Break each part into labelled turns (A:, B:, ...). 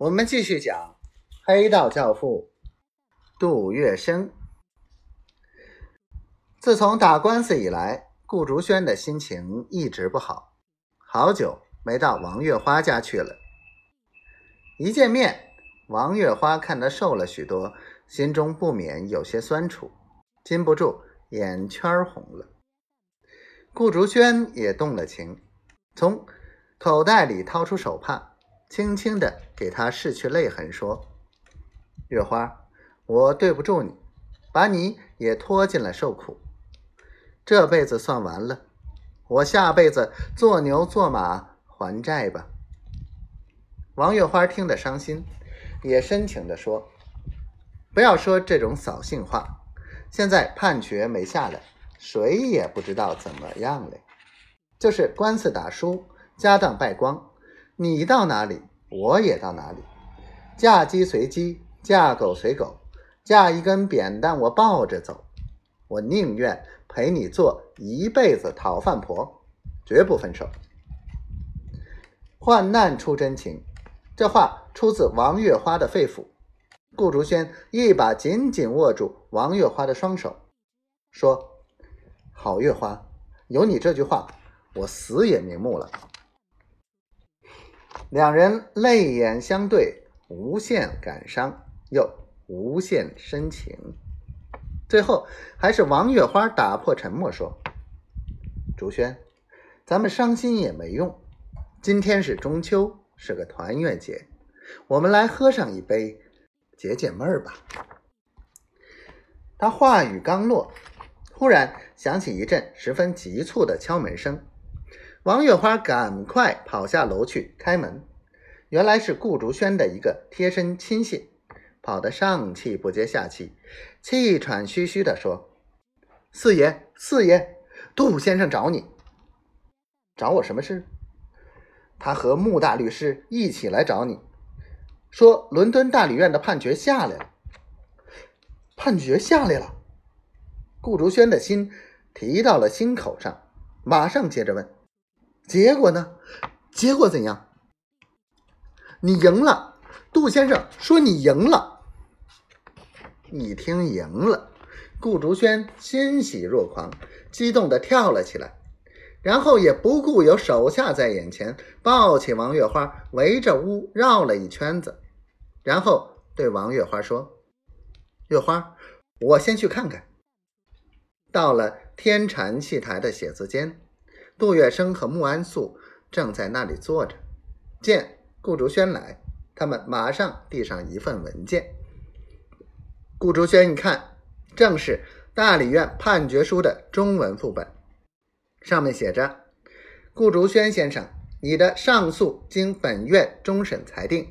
A: 我们继续讲黑道教父杜月笙。自从打官司以来，顾竹轩的心情一直不好，好久没到王月花家去了。一见面，王月花看他瘦了许多，心中不免有些酸楚，禁不住眼圈红了。顾竹轩也动了情，从口袋里掏出手帕。轻轻的给他拭去泪痕，说：“月花，我对不住你，把你也拖进了受苦。这辈子算完了，我下辈子做牛做马还债吧。”王月花听得伤心，也深情地说：“不要说这种扫兴话，现在判决没下来，谁也不知道怎么样了。就是官司打输，家当败光。”你到哪里，我也到哪里。嫁鸡随鸡，嫁狗随狗，嫁一根扁担我抱着走。我宁愿陪你做一辈子讨饭婆，绝不分手。患难出真情，这话出自王月花的肺腑。顾竹轩一把紧紧握住王月花的双手，说：“好月花，有你这句话，我死也瞑目了。”两人泪眼相对，无限感伤，又无限深情。最后，还是王月花打破沉默说：“竹轩，咱们伤心也没用。今天是中秋，是个团圆节，我们来喝上一杯，解解闷儿吧。”他话语刚落，忽然响起一阵十分急促的敲门声。王月花赶快跑下楼去开门，原来是顾竹轩的一个贴身亲信，跑得上气不接下气，气喘吁吁地说：“四爷，四爷，杜先生找你，找我什么事？他和穆大律师一起来找你，说伦敦大理院的判决下来了。判决下来了。”顾竹轩的心提到了心口上，马上接着问。结果呢？结果怎样？你赢了，杜先生说你赢了。一听赢了，顾竹轩欣喜若狂，激动的跳了起来，然后也不顾有手下在眼前，抱起王月花，围着屋绕了一圈子，然后对王月花说：“月花，我先去看看。”到了天禅戏台的写字间。杜月笙和穆安素正在那里坐着，见顾竹轩来，他们马上递上一份文件。顾竹轩一看，正是大理院判决书的中文副本，上面写着：“顾竹轩先生，你的上诉经本院终审裁定，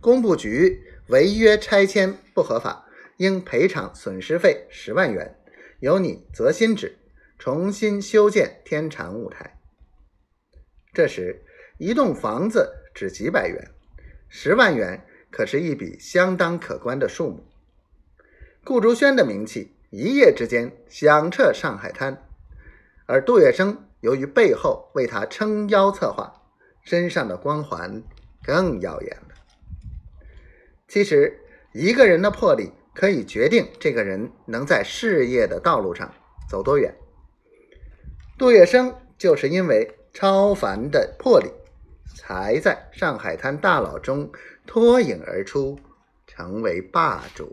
A: 工部局违约拆迁不合法，应赔偿损失费十万元，由你责新址。”重新修建天蟾舞台。这时，一栋房子值几百元，十万元可是一笔相当可观的数目。顾竹轩的名气一夜之间响彻上海滩，而杜月笙由于背后为他撑腰策划，身上的光环更耀眼了。其实，一个人的魄力可以决定这个人能在事业的道路上走多远。杜月笙就是因为超凡的魄力，才在上海滩大佬中脱颖而出，成为霸主。